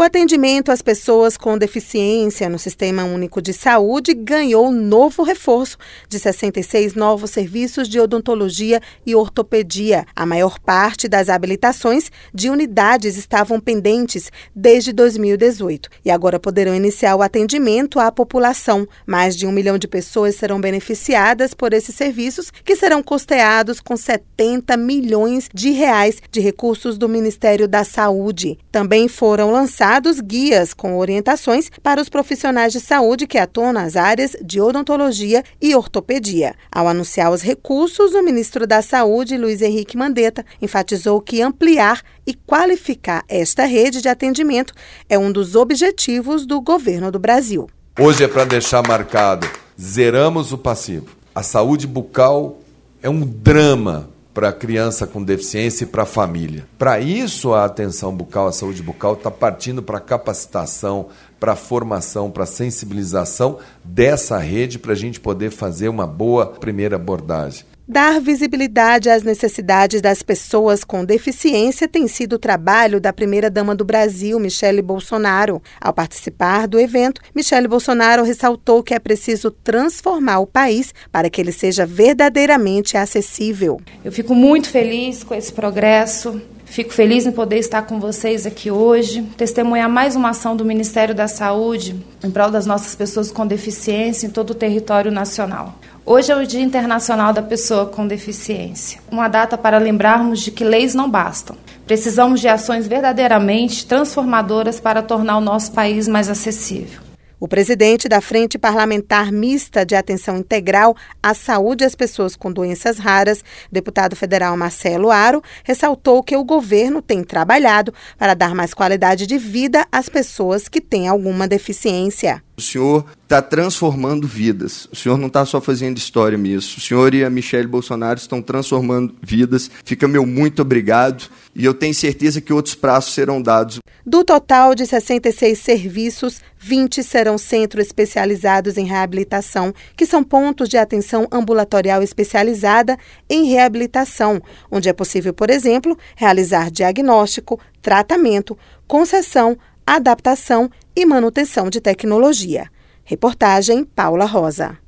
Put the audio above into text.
O atendimento às pessoas com deficiência no Sistema Único de Saúde ganhou novo reforço de 66 novos serviços de odontologia e ortopedia. A maior parte das habilitações de unidades estavam pendentes desde 2018 e agora poderão iniciar o atendimento à população. Mais de um milhão de pessoas serão beneficiadas por esses serviços, que serão custeados com 70 milhões de reais de recursos do Ministério da Saúde. Também foram lançados elaborados guias com orientações para os profissionais de saúde que atuam nas áreas de odontologia e ortopedia. Ao anunciar os recursos, o ministro da Saúde, Luiz Henrique Mandetta, enfatizou que ampliar e qualificar esta rede de atendimento é um dos objetivos do governo do Brasil. Hoje é para deixar marcado: zeramos o passivo. A saúde bucal é um drama para criança com deficiência e para a família. Para isso, a atenção bucal, a saúde bucal, está partindo para capacitação, para a formação, para a sensibilização dessa rede para a gente poder fazer uma boa primeira abordagem. Dar visibilidade às necessidades das pessoas com deficiência tem sido o trabalho da primeira-dama do Brasil, Michele Bolsonaro. Ao participar do evento, Michele Bolsonaro ressaltou que é preciso transformar o país para que ele seja verdadeiramente acessível. Eu fico muito feliz com esse progresso. Fico feliz em poder estar com vocês aqui hoje, testemunhar mais uma ação do Ministério da Saúde em prol das nossas pessoas com deficiência em todo o território nacional. Hoje é o Dia Internacional da Pessoa com Deficiência, uma data para lembrarmos de que leis não bastam. Precisamos de ações verdadeiramente transformadoras para tornar o nosso país mais acessível. O presidente da Frente Parlamentar Mista de Atenção Integral à Saúde às Pessoas com Doenças Raras, deputado federal Marcelo Aro, ressaltou que o governo tem trabalhado para dar mais qualidade de vida às pessoas que têm alguma deficiência. O senhor está transformando vidas. O senhor não está só fazendo história mesmo. O senhor e a Michelle Bolsonaro estão transformando vidas. Fica meu muito obrigado e eu tenho certeza que outros prazos serão dados. Do total de 66 serviços, 20 serão centros especializados em reabilitação, que são pontos de atenção ambulatorial especializada em reabilitação, onde é possível, por exemplo, realizar diagnóstico, tratamento, concessão, adaptação e manutenção de tecnologia. Reportagem Paula Rosa.